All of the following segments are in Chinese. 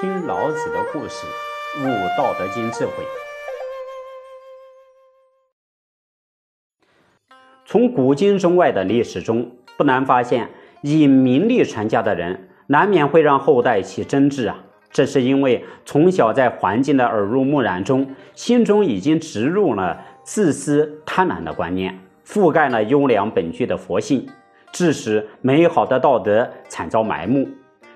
听老子的故事，悟《道德经》智慧。从古今中外的历史中，不难发现，以名利传家的人，难免会让后代起争执啊。这是因为从小在环境的耳濡目染中，心中已经植入了自私贪婪的观念，覆盖了优良本具的佛性，致使美好的道德惨遭埋没。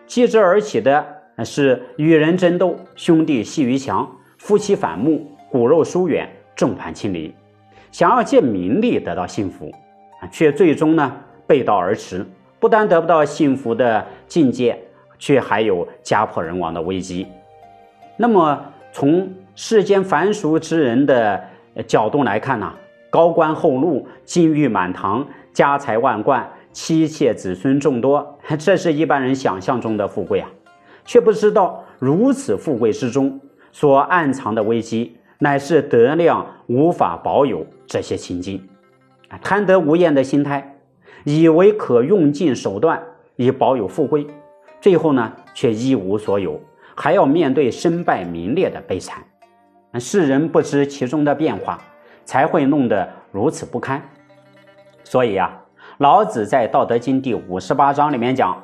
继之而起的是与人争斗，兄弟戏于墙，夫妻反目，骨肉疏远，众叛亲离。想要借名利得到幸福，却最终呢背道而驰，不但得不到幸福的境界。却还有家破人亡的危机。那么，从世间凡俗之人的角度来看呢？高官厚禄、金玉满堂、家财万贯、妻妾子孙众多，这是一般人想象中的富贵啊，却不知道如此富贵之中所暗藏的危机，乃是德量无法保有这些情境，贪得无厌的心态，以为可用尽手段以保有富贵。最后呢，却一无所有，还要面对身败名裂的悲惨。世人不知其中的变化，才会弄得如此不堪。所以啊，老子在《道德经》第五十八章里面讲：“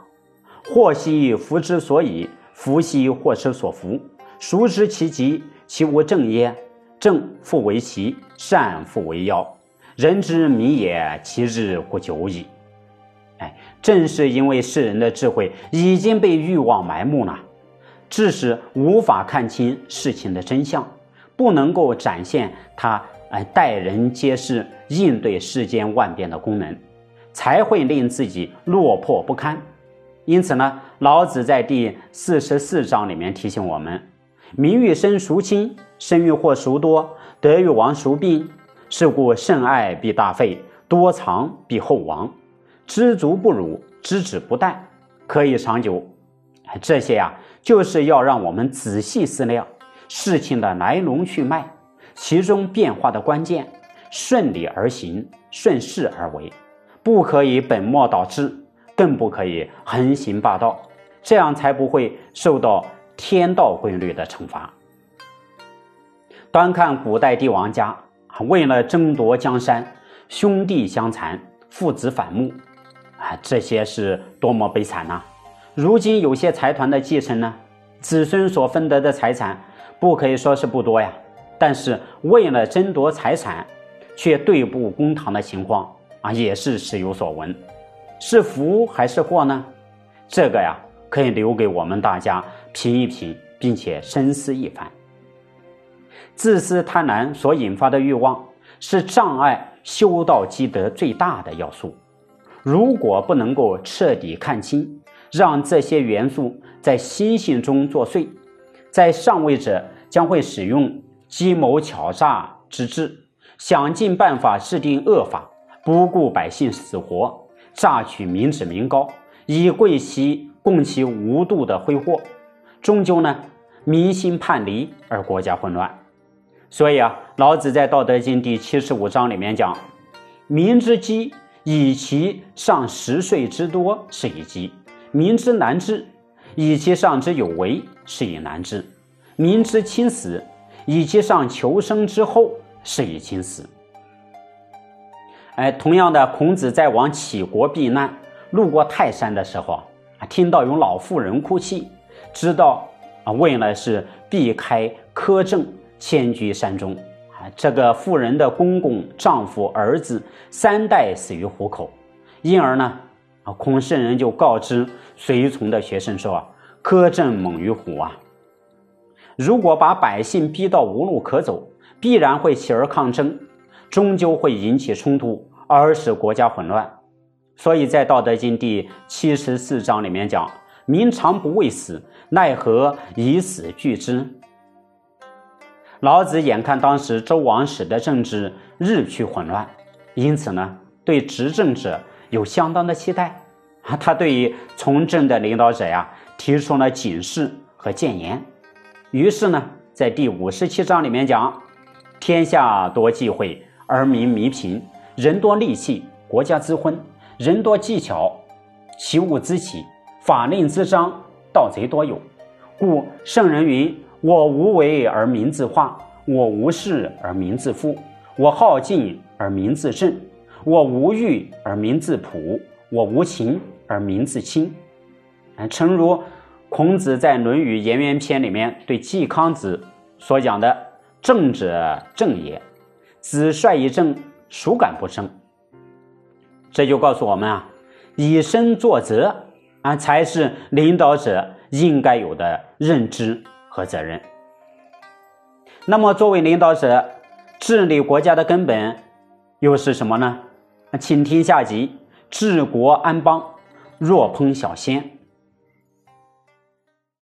祸兮福之所以，福兮祸之所伏。孰知其极？其无正耶？正复为奇，善复为妖。人之迷也，其日乎久矣。”哎，正是因为世人的智慧已经被欲望埋没了，致使无法看清事情的真相，不能够展现他哎待人接事、应对世间万变的功能，才会令自己落魄不堪。因此呢，老子在第四十四章里面提醒我们：名欲生孰轻？生欲祸孰多？得欲亡孰病？是故甚爱必大费，多藏必厚亡。知足不辱，知止不殆，可以长久。这些啊，就是要让我们仔细思量事情的来龙去脉，其中变化的关键，顺理而行，顺势而为，不可以本末倒置，更不可以横行霸道，这样才不会受到天道规律的惩罚。端看古代帝王家，为了争夺江山，兄弟相残，父子反目。啊，这些是多么悲惨呐！如今有些财团的继承呢，子孙所分得的财产不可以说是不多呀，但是为了争夺财产，却对簿公堂的情况啊，也是时有所闻。是福还是祸呢？这个呀，可以留给我们大家品一品，并且深思一番。自私贪婪所引发的欲望，是障碍修道积德最大的要素。如果不能够彻底看清，让这些元素在心性中作祟，在上位者将会使用计谋巧诈之智，想尽办法制定恶法，不顾百姓死活，榨取民脂民膏，以贵其供其无度的挥霍，终究呢，民心叛离而国家混乱。所以啊，老子在《道德经》第七十五章里面讲：“民之饥。”以其上十岁之多是以饥，民之难治；以其上之有为是以难治。民之轻死，以其上求生之后是以轻死。哎，同样的，孔子在往杞国避难，路过泰山的时候啊，听到有老妇人哭泣，知道啊，为了是避开苛政，迁居山中啊。这个妇人的公公、丈夫、儿子三代死于虎口，因而呢，啊，孔圣人就告知随从的学生说啊：“苛政猛于虎啊！如果把百姓逼到无路可走，必然会起而抗争，终究会引起冲突，而使国家混乱。所以在《道德经》第七十四章里面讲：‘民常不畏死，奈何以死惧之？’”老子眼看当时周王室的政治日趋混乱，因此呢，对执政者有相当的期待啊。他对于从政的领导者呀，提出了警示和谏言。于是呢，在第五十七章里面讲：天下多忌讳而民弥贫，人多利器，国家之昏；人多技巧，其物之起，法令滋章，盗贼多有。故圣人云：“我无为而民自化，我无事而民自富，我好静而民自正，我无欲而民自朴，我无情而民自清。”，诚如孔子在《论语颜渊篇》里面对季康子所讲的：“正者正也，子帅以正，孰敢不生？”这就告诉我们啊，以身作则啊，才是领导者应该有的认知和责任。那么，作为领导者，治理国家的根本又是什么呢？请听下集：治国安邦，若烹小鲜。